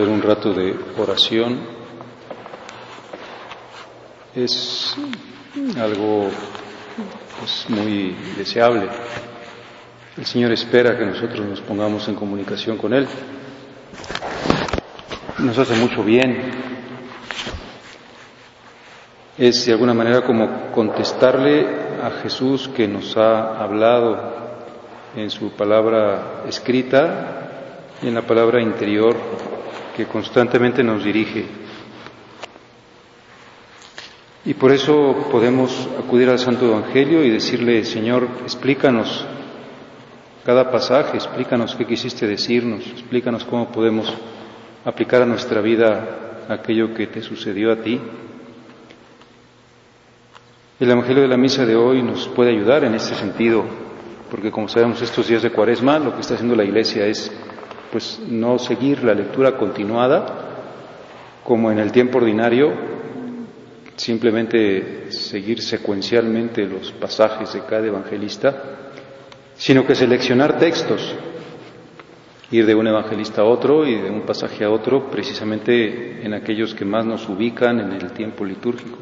Hacer un rato de oración es algo pues, muy deseable. El Señor espera que nosotros nos pongamos en comunicación con Él. Nos hace mucho bien. Es de alguna manera como contestarle a Jesús que nos ha hablado en su palabra escrita y en la palabra interior que constantemente nos dirige. Y por eso podemos acudir al Santo Evangelio y decirle, Señor, explícanos cada pasaje, explícanos qué quisiste decirnos, explícanos cómo podemos aplicar a nuestra vida aquello que te sucedió a ti. El Evangelio de la Misa de hoy nos puede ayudar en este sentido, porque como sabemos estos días de Cuaresma lo que está haciendo la Iglesia es pues no seguir la lectura continuada como en el tiempo ordinario, simplemente seguir secuencialmente los pasajes de cada evangelista, sino que seleccionar textos, ir de un evangelista a otro y de un pasaje a otro, precisamente en aquellos que más nos ubican en el tiempo litúrgico.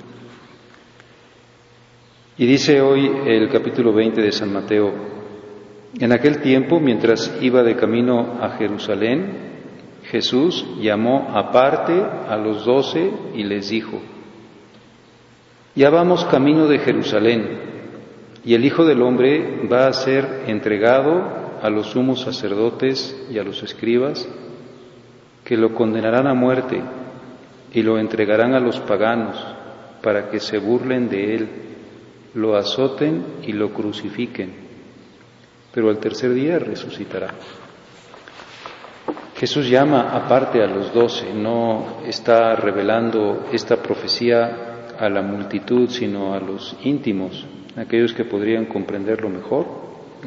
Y dice hoy el capítulo 20 de San Mateo, en aquel tiempo, mientras iba de camino a Jerusalén, Jesús llamó aparte a los doce y les dijo, ya vamos camino de Jerusalén, y el Hijo del Hombre va a ser entregado a los sumos sacerdotes y a los escribas, que lo condenarán a muerte y lo entregarán a los paganos para que se burlen de él, lo azoten y lo crucifiquen pero al tercer día resucitará. Jesús llama aparte a los doce, no está revelando esta profecía a la multitud, sino a los íntimos, aquellos que podrían comprenderlo mejor.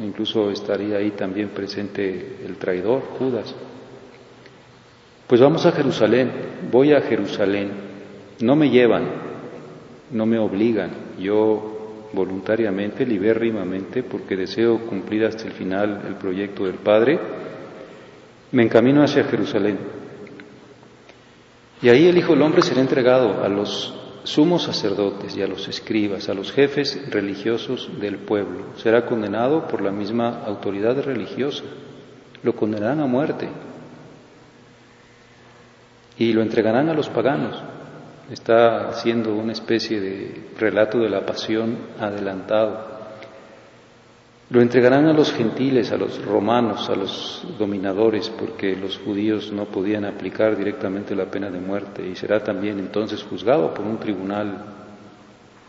Incluso estaría ahí también presente el traidor, Judas. Pues vamos a Jerusalén, voy a Jerusalén, no me llevan, no me obligan, yo voluntariamente, libérrimamente, porque deseo cumplir hasta el final el proyecto del Padre, me encamino hacia Jerusalén. Y ahí el Hijo del Hombre será entregado a los sumos sacerdotes y a los escribas, a los jefes religiosos del pueblo. Será condenado por la misma autoridad religiosa. Lo condenarán a muerte. Y lo entregarán a los paganos está haciendo una especie de relato de la pasión adelantado. Lo entregarán a los gentiles, a los romanos, a los dominadores, porque los judíos no podían aplicar directamente la pena de muerte y será también entonces juzgado por un tribunal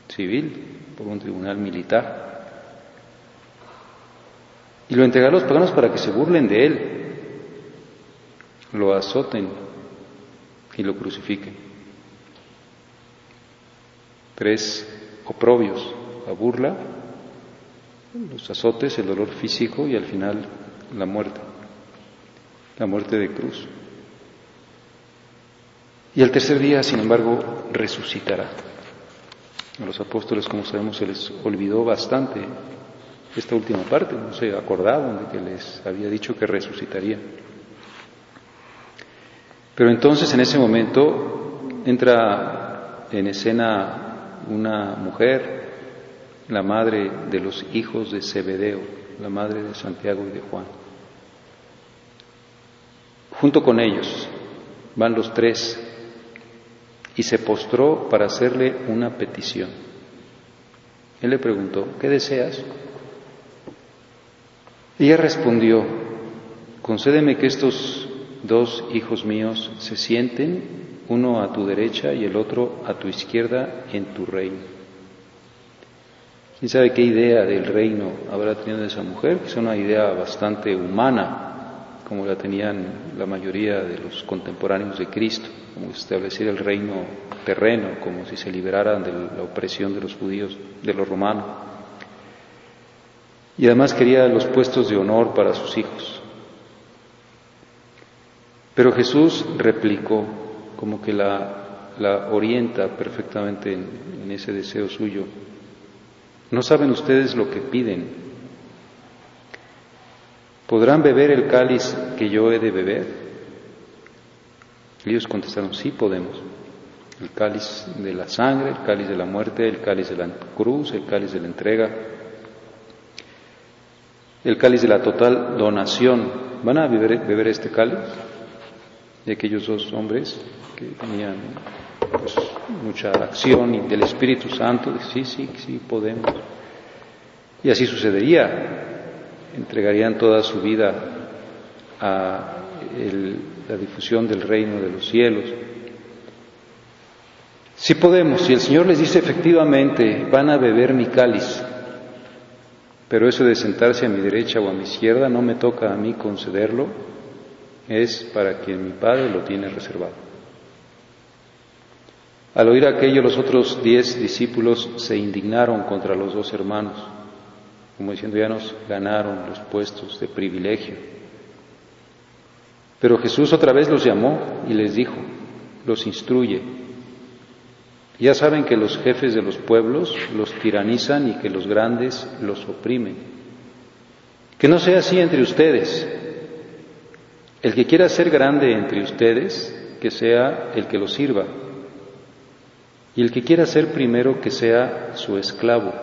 civil, por un tribunal militar. Y lo entregará a los paganos para que se burlen de él, lo azoten y lo crucifiquen. Tres oprobios, la burla, los azotes, el dolor físico y al final la muerte, la muerte de cruz. Y al tercer día, sin embargo, resucitará. A los apóstoles, como sabemos, se les olvidó bastante esta última parte, no se acordaban de que les había dicho que resucitaría. Pero entonces en ese momento entra en escena una mujer la madre de los hijos de Zebedeo, la madre de Santiago y de Juan. Junto con ellos van los tres y se postró para hacerle una petición. Él le preguntó, ¿qué deseas? Ella respondió, concédeme que estos dos hijos míos se sienten, uno a tu derecha y el otro a tu izquierda en tu reino. ¿Quién sabe qué idea del reino habrá tenido esa mujer? Que es una idea bastante humana, como la tenían la mayoría de los contemporáneos de Cristo, como establecer el reino terreno, como si se liberaran de la opresión de los judíos, de los romanos. Y además quería los puestos de honor para sus hijos. Pero Jesús replicó, como que la, orienta perfectamente en ese deseo suyo. ¿No saben ustedes lo que piden? ¿Podrán beber el cáliz que yo he de beber? Ellos contestaron, sí podemos. El cáliz de la sangre, el cáliz de la muerte, el cáliz de la cruz, el cáliz de la entrega, el cáliz de la total donación. ¿Van a beber, beber este cáliz? De aquellos dos hombres que tenían pues, mucha acción y del Espíritu Santo, sí, sí, sí, podemos. Y así sucedería, entregarían toda su vida a la difusión del reino de los cielos. Sí podemos, si el Señor les dice efectivamente, van a beber mi cáliz, pero eso de sentarse a mi derecha o a mi izquierda no me toca a mí concederlo, es para quien mi Padre lo tiene reservado. Al oír aquello, los otros diez discípulos se indignaron contra los dos hermanos, como diciendo, ya nos ganaron los puestos de privilegio. Pero Jesús otra vez los llamó y les dijo, los instruye. Ya saben que los jefes de los pueblos los tiranizan y que los grandes los oprimen. Que no sea así entre ustedes. El que quiera ser grande entre ustedes, que sea el que los sirva. Y el que quiera ser primero que sea su esclavo,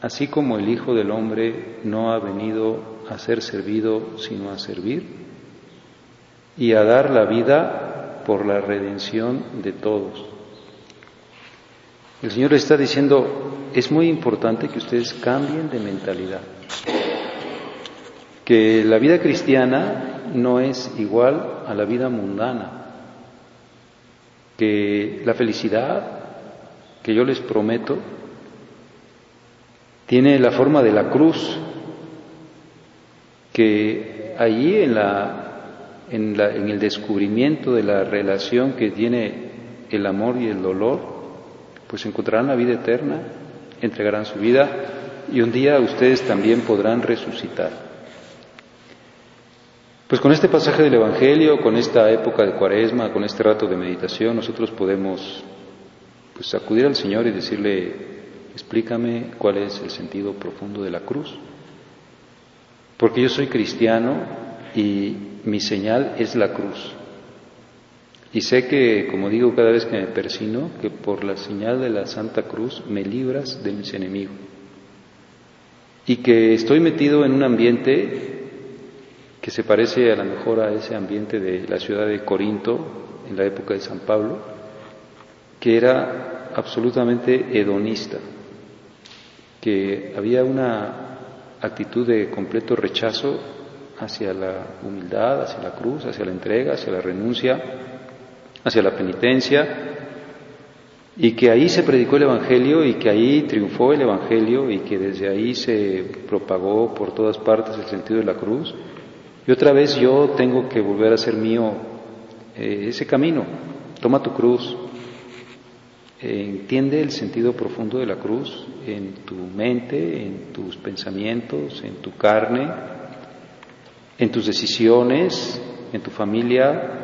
así como el Hijo del Hombre no ha venido a ser servido, sino a servir y a dar la vida por la redención de todos. El Señor está diciendo, es muy importante que ustedes cambien de mentalidad, que la vida cristiana no es igual a la vida mundana que la felicidad que yo les prometo tiene la forma de la cruz, que allí en, la, en, la, en el descubrimiento de la relación que tiene el amor y el dolor, pues encontrarán la vida eterna, entregarán su vida y un día ustedes también podrán resucitar. Pues con este pasaje del Evangelio, con esta época de cuaresma, con este rato de meditación, nosotros podemos pues, acudir al Señor y decirle, explícame cuál es el sentido profundo de la cruz. Porque yo soy cristiano y mi señal es la cruz. Y sé que, como digo cada vez que me persino, que por la señal de la Santa Cruz me libras de mis enemigos. Y que estoy metido en un ambiente que se parece a lo mejor a ese ambiente de la ciudad de Corinto en la época de San Pablo, que era absolutamente hedonista, que había una actitud de completo rechazo hacia la humildad, hacia la cruz, hacia la entrega, hacia la renuncia, hacia la penitencia, y que ahí se predicó el Evangelio y que ahí triunfó el Evangelio y que desde ahí se propagó por todas partes el sentido de la cruz y otra vez yo tengo que volver a ser mío eh, ese camino. Toma tu cruz. Entiende el sentido profundo de la cruz en tu mente, en tus pensamientos, en tu carne, en tus decisiones, en tu familia.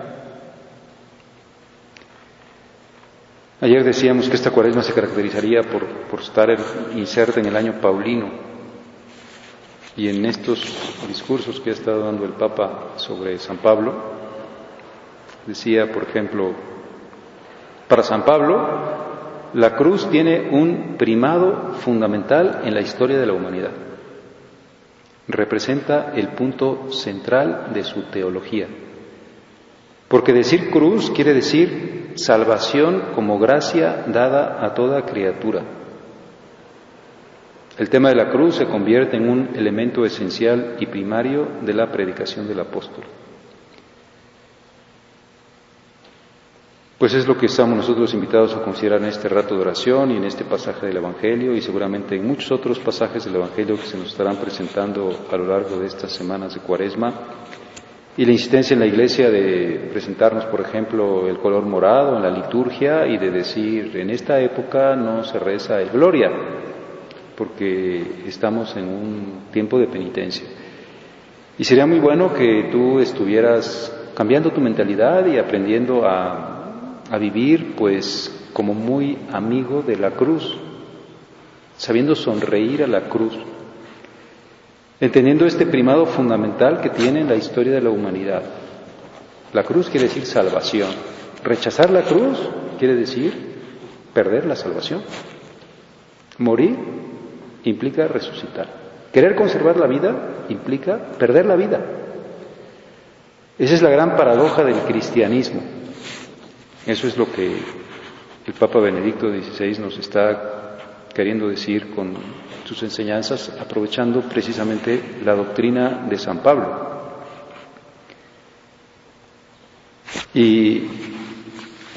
Ayer decíamos que esta cuaresma se caracterizaría por, por estar inserta en el año paulino. Y en estos discursos que ha estado dando el Papa sobre San Pablo, decía, por ejemplo, para San Pablo, la cruz tiene un primado fundamental en la historia de la humanidad. Representa el punto central de su teología. Porque decir cruz quiere decir salvación como gracia dada a toda criatura. El tema de la cruz se convierte en un elemento esencial y primario de la predicación del apóstol. Pues es lo que estamos nosotros invitados a considerar en este rato de oración y en este pasaje del Evangelio y seguramente en muchos otros pasajes del Evangelio que se nos estarán presentando a lo largo de estas semanas de Cuaresma. Y la insistencia en la Iglesia de presentarnos, por ejemplo, el color morado en la liturgia y de decir, en esta época no se reza el Gloria, porque estamos en un tiempo de penitencia. Y sería muy bueno que tú estuvieras cambiando tu mentalidad y aprendiendo a vivir pues como muy amigo de la cruz, sabiendo sonreír a la cruz, entendiendo este primado fundamental que tiene en la historia de la humanidad. La cruz quiere decir salvación. Rechazar la cruz quiere decir perder la salvación. Morir implica resucitar. Querer conservar la vida implica perder la vida. Esa es la gran paradoja del cristianismo. Eso es lo que el Papa Benedicto XVI nos está queriendo decir con sus enseñanzas, aprovechando precisamente la doctrina de San Pablo. Y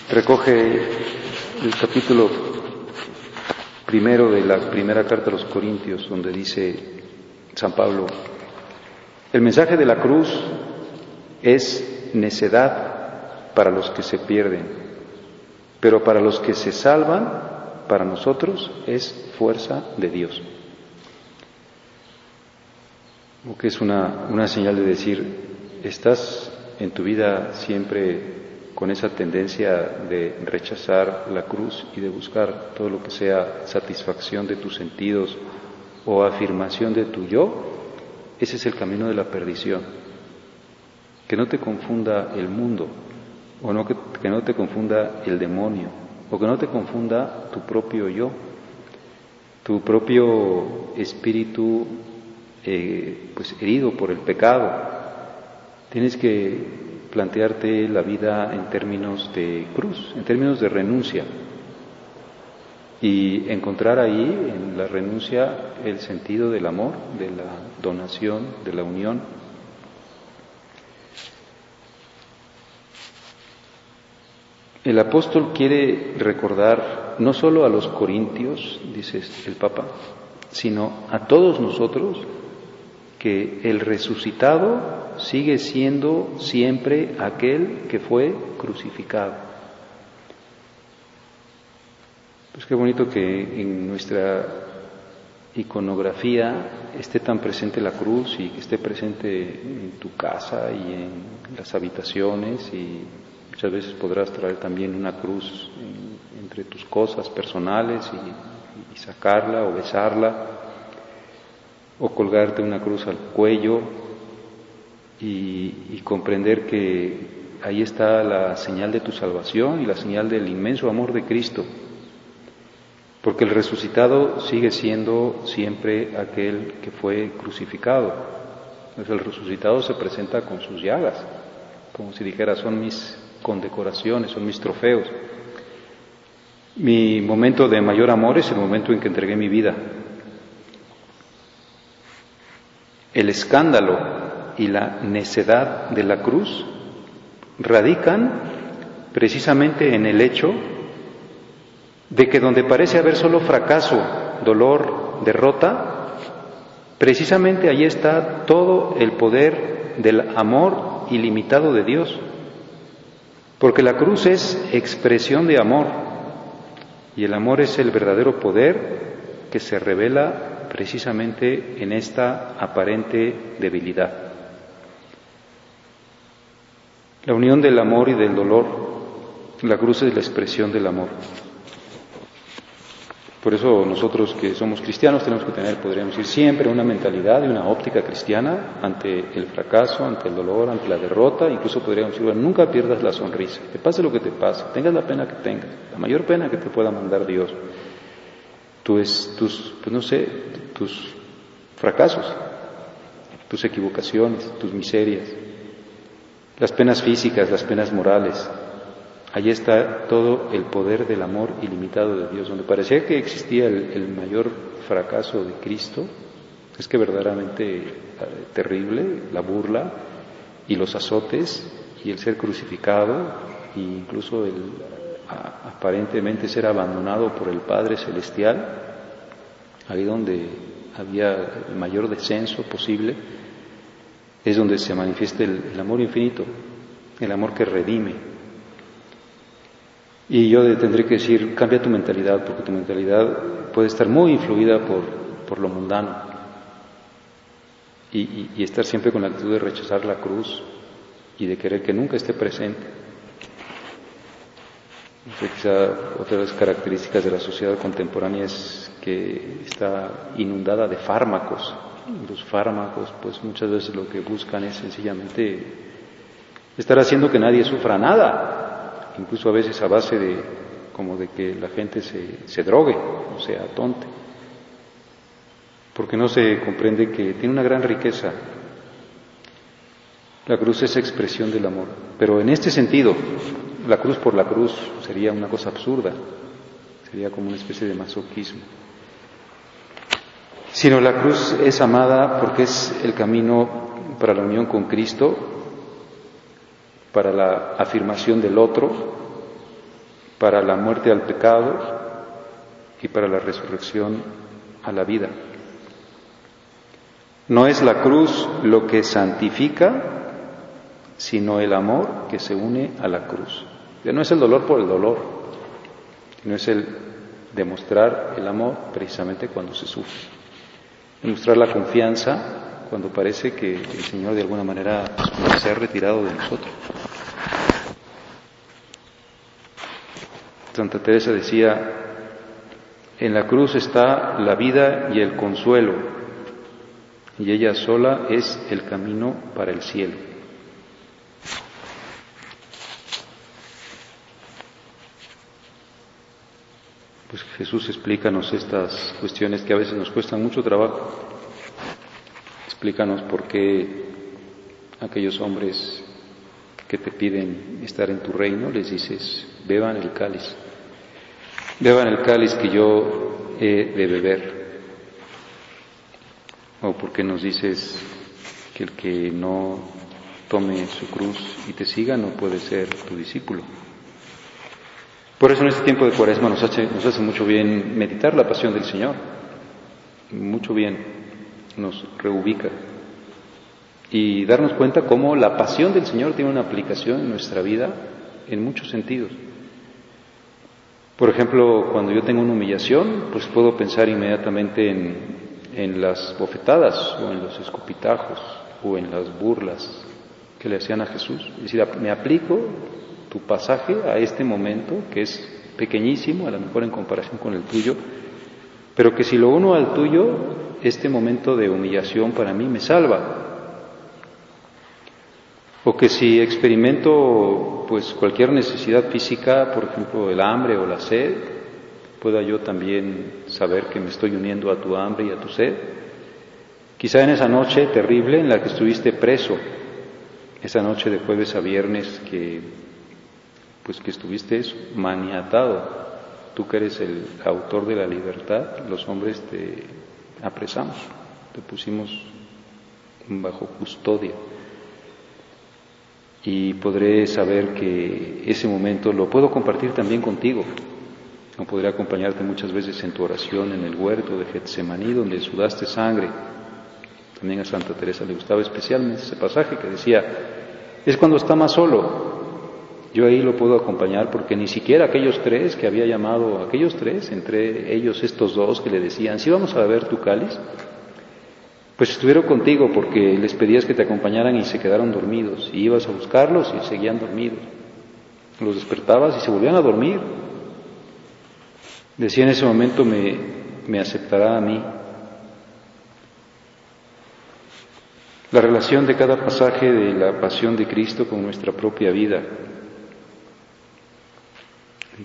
recoge el capítulo primero de la primera carta a los Corintios, donde dice San Pablo, el mensaje de la cruz es necedad para los que se pierden, pero para los que se salvan, para nosotros es fuerza de Dios. O que es una, una señal de decir, estás en tu vida siempre con esa tendencia de rechazar la cruz y de buscar todo lo que sea satisfacción de tus sentidos o afirmación de tu yo, ese es el camino de la perdición. Que no te confunda el mundo, o que, no te confunda el demonio, o que no te confunda tu propio yo, tu propio espíritu eh, pues herido por el pecado. Tienes que plantearte la vida en términos de cruz, en términos de renuncia, y encontrar ahí en la renuncia el sentido del amor, de la donación, de la unión. El apóstol quiere recordar no solo a los corintios, dice el Papa, sino a todos nosotros que el resucitado sigue siendo siempre aquel que fue crucificado. Pues qué bonito que en nuestra iconografía esté tan presente la cruz y que esté presente en tu casa y en las habitaciones y Muchas veces podrás traer también una cruz entre tus cosas personales y, sacarla o besarla, o colgarte una cruz al cuello y, comprender que ahí está la señal de tu salvación y la señal del inmenso amor de Cristo. Porque el resucitado sigue siendo siempre aquel que fue crucificado. el resucitado se presenta con sus llagas, como si dijera, son mis con decoraciones, son mis trofeos. Mi momento de mayor amor es el momento en que entregué mi vida. El escándalo y la necedad de la cruz radican precisamente en el hecho de que donde parece haber solo fracaso, dolor, derrota, precisamente allí está todo el poder del amor ilimitado de Dios. Porque la cruz es expresión de amor y el amor es el verdadero poder que se revela precisamente en esta aparente debilidad. La unión del amor y del dolor, la cruz es la expresión del amor. Por eso nosotros que somos cristianos tenemos que tener, podríamos decir, siempre una mentalidad y una óptica cristiana ante el fracaso, ante el dolor, ante la derrota. Incluso podríamos decir, nunca pierdas la sonrisa, te pase lo que te pase, tengas la pena que tengas, la mayor pena que te pueda mandar Dios. Tus, tus pues no sé, tus fracasos, tus equivocaciones, tus miserias, las penas físicas, las penas morales, Allí está todo el poder del amor ilimitado de Dios. Donde parecía que existía el, mayor fracaso de Cristo, es que verdaderamente eh, terrible, la burla y los azotes y el ser crucificado e incluso el aparentemente ser abandonado por el Padre Celestial, ahí donde había el mayor descenso posible, es donde se manifiesta el amor infinito, el amor que redime, y yo tendré que decir, cambia tu mentalidad, porque tu mentalidad puede estar muy influida por, por lo mundano. Y, y, estar siempre con la actitud de rechazar la cruz y de querer que nunca esté presente. Quizá otra de las características de la sociedad contemporánea es que está inundada de fármacos. Los fármacos, pues muchas veces lo que buscan es sencillamente estar haciendo que nadie sufra nada, incluso a veces a base de como de que la gente se, se drogue o sea tonte, porque no se comprende que tiene una gran riqueza. La cruz es expresión del amor, pero en este sentido, la cruz por la cruz sería una cosa absurda, sería como una especie de masoquismo. Sino la cruz es amada porque es el camino para la unión con Cristo para la afirmación del otro, para la muerte al pecado y para la resurrección a la vida. No es la cruz lo que santifica, sino el amor que se une a la cruz. Ya no es el dolor por el dolor, sino es el demostrar el amor precisamente cuando se sufre. Demostrar la confianza cuando parece que el Señor de alguna manera se ha retirado de nosotros. Santa Teresa decía, en la cruz está la vida y el consuelo, y ella sola es el camino para el cielo. Pues Jesús explícanos estas cuestiones que a veces nos cuestan mucho trabajo. Explícanos por qué aquellos hombres que te piden estar en tu reino les dices, beban el cáliz, beban el cáliz que yo he de beber. O por qué nos dices que el que no tome su cruz y te siga no puede ser tu discípulo. Por eso en este tiempo de cuaresma nos hace, nos hace mucho bien meditar la pasión del Señor, mucho bien nos reubica y darnos cuenta cómo la pasión del Señor tiene una aplicación en nuestra vida en muchos sentidos. Por ejemplo, cuando yo tengo una humillación, pues puedo pensar inmediatamente en, las bofetadas o en los escupitajos o en las burlas que le hacían a Jesús. Es decir, me aplico tu pasaje a este momento, que es pequeñísimo, a lo mejor en comparación con el tuyo, pero que si lo uno al tuyo, este momento de humillación para mí me salva. O que si experimento pues cualquier necesidad física, por ejemplo el hambre o la sed, pueda yo también saber que me estoy uniendo a tu hambre y a tu sed. Quizá en esa noche terrible en la que estuviste preso, esa noche de jueves a viernes que pues que estuviste maniatado, tú que eres el autor de la libertad, los hombres te apresamos, te pusimos bajo custodia. Y podré saber que ese momento lo puedo compartir también contigo. No podré acompañarte muchas veces en tu oración en el huerto de Getsemaní, donde sudaste sangre. También a Santa Teresa le gustaba especialmente ese pasaje que decía, es cuando está más solo, yo ahí lo puedo acompañar porque ni siquiera aquellos tres que había llamado, aquellos tres, entre ellos estos dos que le decían, si vamos a ver tu cáliz, pues estuvieron contigo porque les pedías que te acompañaran y se quedaron dormidos, y ibas a buscarlos y seguían dormidos. Los despertabas y se volvían a dormir. Decía en ese momento, me, me aceptará a mí. La relación de cada pasaje de la pasión de Cristo con nuestra propia vida.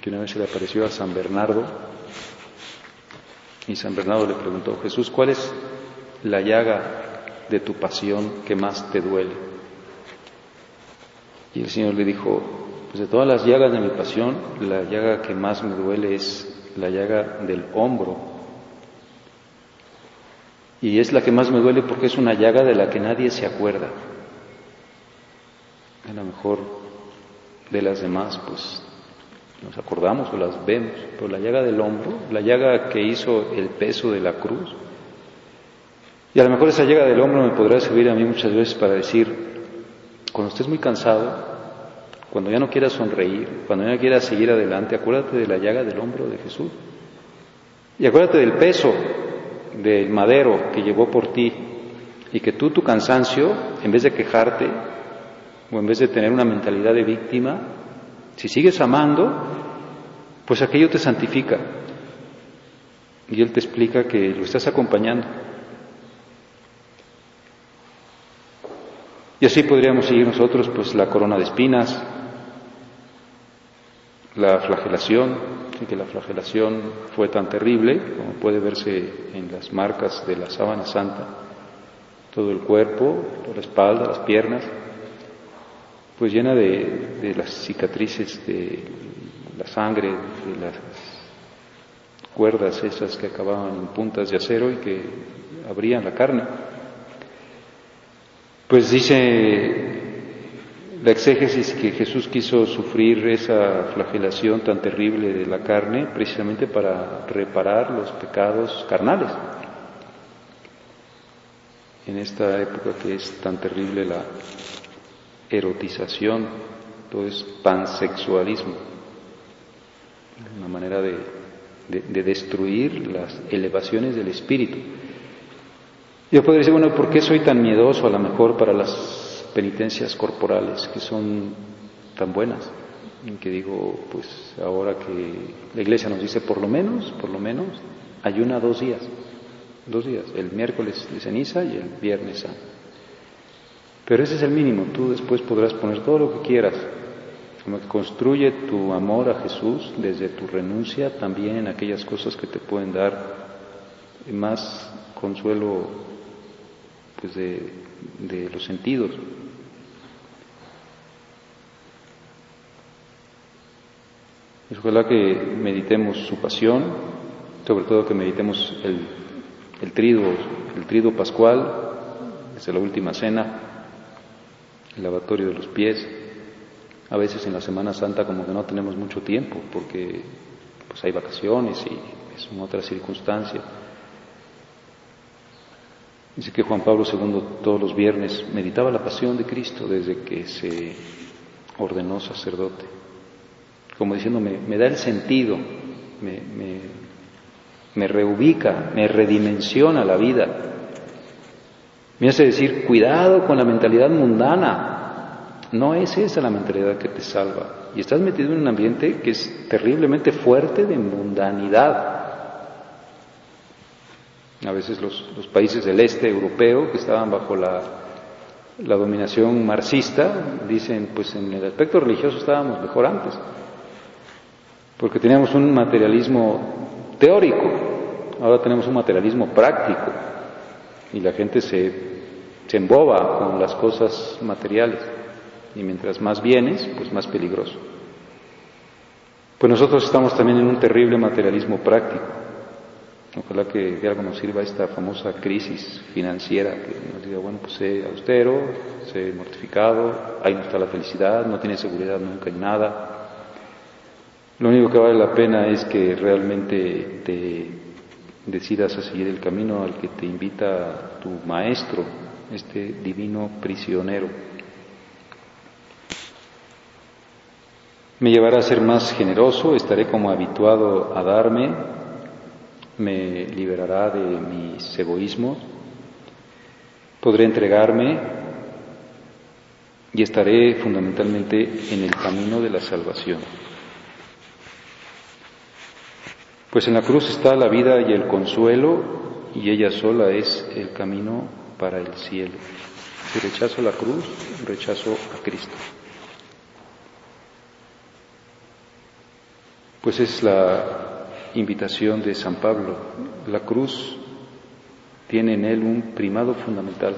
Que una vez se le apareció a San Bernardo y San Bernardo le preguntó, Jesús, ¿cuál es la llaga de tu pasión que más te duele? Y el Señor le dijo, pues de todas las llagas de mi pasión, la llaga que más me duele es la llaga del hombro. Y es la que más me duele porque es una llaga de la que nadie se acuerda. A lo mejor de las demás, pues nos acordamos o las vemos, pero la llaga del hombro, la llaga que hizo el peso de la cruz, y a lo mejor esa llaga del hombro me podrá servir a mí muchas veces para decir, cuando estés muy cansado, cuando ya no quieras sonreír, cuando ya no quieras seguir adelante, acuérdate de la llaga del hombro de Jesús. Y acuérdate del peso del madero que llevó por ti y que tú tu cansancio, en vez de quejarte o en vez de tener una mentalidad de víctima, si sigues amando, pues aquello te santifica. Y Él te explica que lo estás acompañando. Y así podríamos seguir nosotros, pues la corona de espinas, la flagelación, que la flagelación fue tan terrible como puede verse en las marcas de la sábana santa, todo el cuerpo, toda la espalda, las piernas, pues llena de, las cicatrices de la sangre, de las cuerdas esas que acababan en puntas de acero y que abrían la carne. Pues dice la exégesis que Jesús quiso sufrir esa flagelación tan terrible de la carne precisamente para reparar los pecados carnales. En esta época que es tan terrible la erotización, todo es pansexualismo, una manera de, de destruir las elevaciones del espíritu. Yo podría decir, bueno, ¿por qué soy tan miedoso a lo mejor para las penitencias corporales que son tan buenas, en que digo, pues ahora que la iglesia nos dice por lo menos, por lo menos, ayuna dos días, dos días, el miércoles de ceniza y el viernes santo. Pero ese es el mínimo, tú después podrás poner todo lo que quieras, como que construye tu amor a Jesús desde tu renuncia también en aquellas cosas que te pueden dar más consuelo pues de, los sentidos. ojalá que meditemos su pasión, sobre todo que meditemos el, el trido, el trido pascual, desde la última cena, el lavatorio de los pies. A veces en la Semana Santa como que no tenemos mucho tiempo porque pues hay vacaciones y son otras circunstancias. Dice que Juan Pablo II todos los viernes meditaba la pasión de Cristo desde que se ordenó sacerdote como diciendo, me, da el sentido, me, me, reubica, me redimensiona la vida. Me hace decir, cuidado con la mentalidad mundana. No es esa la mentalidad que te salva. Y estás metido en un ambiente que es terriblemente fuerte de mundanidad. A veces los, países del este europeo que estaban bajo la, la dominación marxista dicen, pues en el aspecto religioso estábamos mejor antes porque teníamos un materialismo teórico, ahora tenemos un materialismo práctico y la gente se, se emboba con las cosas materiales y mientras más vienes, pues más peligroso. Pues nosotros estamos también en un terrible materialismo práctico. Ojalá que de algo nos sirva esta famosa crisis financiera, que nos diga, bueno, pues sé austero, sé mortificado, ahí no está la felicidad, no tiene seguridad nunca en nada, lo único que vale la pena es que realmente te decidas a seguir el camino al que te invita tu maestro, este divino prisionero. Me llevará a ser más generoso, estaré como habituado a darme, me liberará de mis egoísmos, podré entregarme y estaré fundamentalmente en el camino de la salvación. Pues en la cruz está la vida y el consuelo y ella sola es el camino para el cielo. Si rechazo la cruz, rechazo a Cristo. Pues es la invitación de San Pablo. La cruz tiene en él un primado fundamental.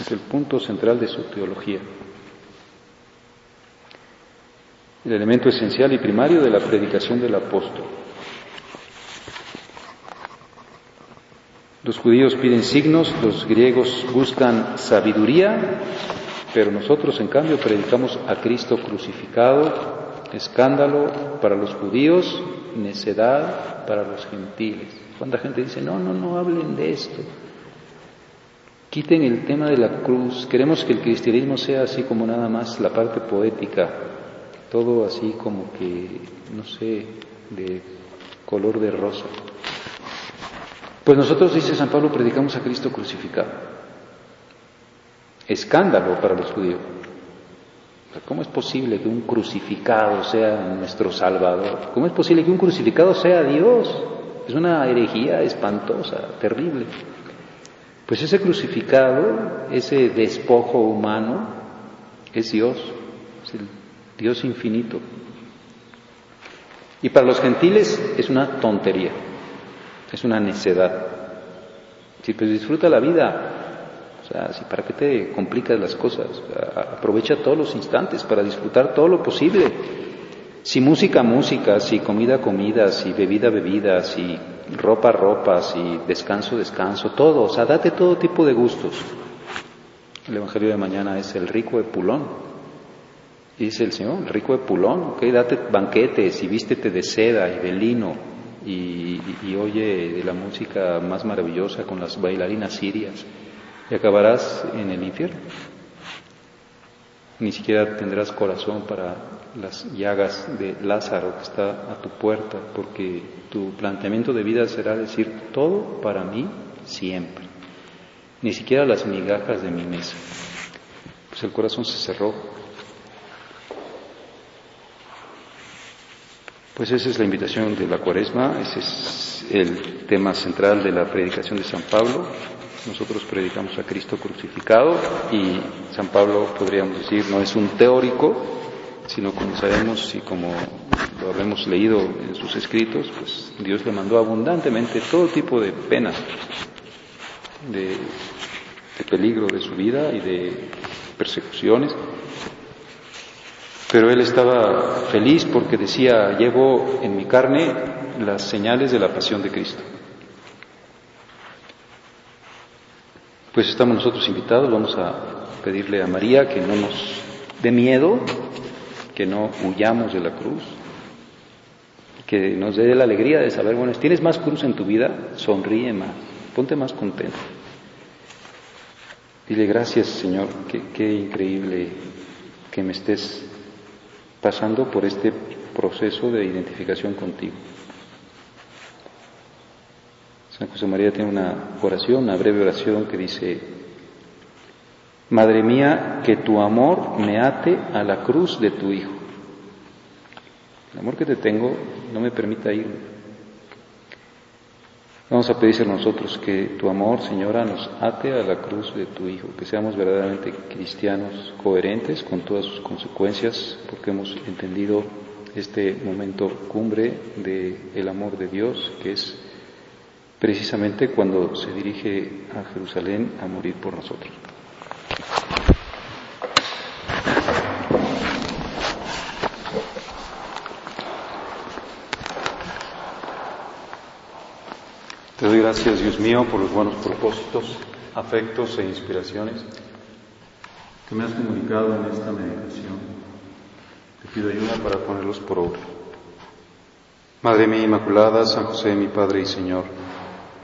Es el punto central de su teología. El elemento esencial y primario de la predicación del apóstol. Los judíos piden signos, los griegos buscan sabiduría, pero nosotros en cambio predicamos a Cristo crucificado, escándalo para los judíos, necedad para los gentiles. Cuánta gente dice, no, no, no hablen de esto. Quiten el tema de la cruz. Queremos que el cristianismo sea así como nada más la parte poética, todo así como que, no sé, de color de rosa. Pues nosotros, dice San Pablo, predicamos a Cristo crucificado. Escándalo para los judíos. ¿Cómo es posible que un crucificado sea nuestro Salvador? ¿Cómo es posible que un crucificado sea Dios? Es una herejía espantosa, terrible. Pues ese crucificado, ese despojo humano, es Dios, es el Dios infinito. Y para los gentiles es una tontería es una necedad. Si pues disfruta la vida, sea, para qué te complicas las cosas, aprovecha todos los instantes para disfrutar todo lo posible. Si música, música, si comida, comida, si bebida, bebida, si ropa, ropa, si descanso, descanso, todo, o sea, date todo tipo de gustos. El Evangelio de mañana es el rico de Pulón. dice el Señor, el rico de Pulón, ok, date banquetes y vístete de seda y de lino y, oye la música más maravillosa con las bailarinas sirias y acabarás en el infierno. Ni siquiera tendrás corazón para las llagas de Lázaro que está a tu puerta, porque tu planteamiento de vida será decir todo para mí siempre, ni siquiera las migajas de mi mesa. Pues el corazón se cerró Pues esa es la invitación de la cuaresma, ese es el tema central de la predicación de San Pablo. Nosotros predicamos a Cristo crucificado y San Pablo, podríamos decir, no es un teórico, sino como sabemos y como lo habremos leído en sus escritos, pues Dios le mandó abundantemente todo tipo de penas, de, de peligro de su vida y de persecuciones pero él estaba feliz porque decía, llevo en mi carne las señales de la pasión de Cristo. Pues estamos nosotros invitados, vamos a pedirle a María que no nos dé miedo, que no huyamos de la cruz, que nos dé la alegría de saber, bueno, tienes más cruz en tu vida, sonríe más, ponte más contento. Dile gracias Señor, qué increíble que me estés pasando por este proceso de identificación contigo. San José María tiene una oración, una breve oración que dice, Madre mía, que tu amor me ate a la cruz de tu Hijo. El amor que te tengo no me permita ir Vamos a pedirse a nosotros que tu amor, Señora, nos ate a la cruz de tu Hijo, que seamos verdaderamente cristianos coherentes con todas sus consecuencias, porque hemos entendido este momento cumbre del amor de Dios, que es precisamente cuando se dirige a Jerusalén a morir por nosotros. Te doy gracias, Dios mío, por los buenos propósitos, afectos e inspiraciones que me has comunicado en esta meditación. Te pido ayuda para ponerlos por obra. Madre mía Inmaculada, San José, mi Padre y Señor,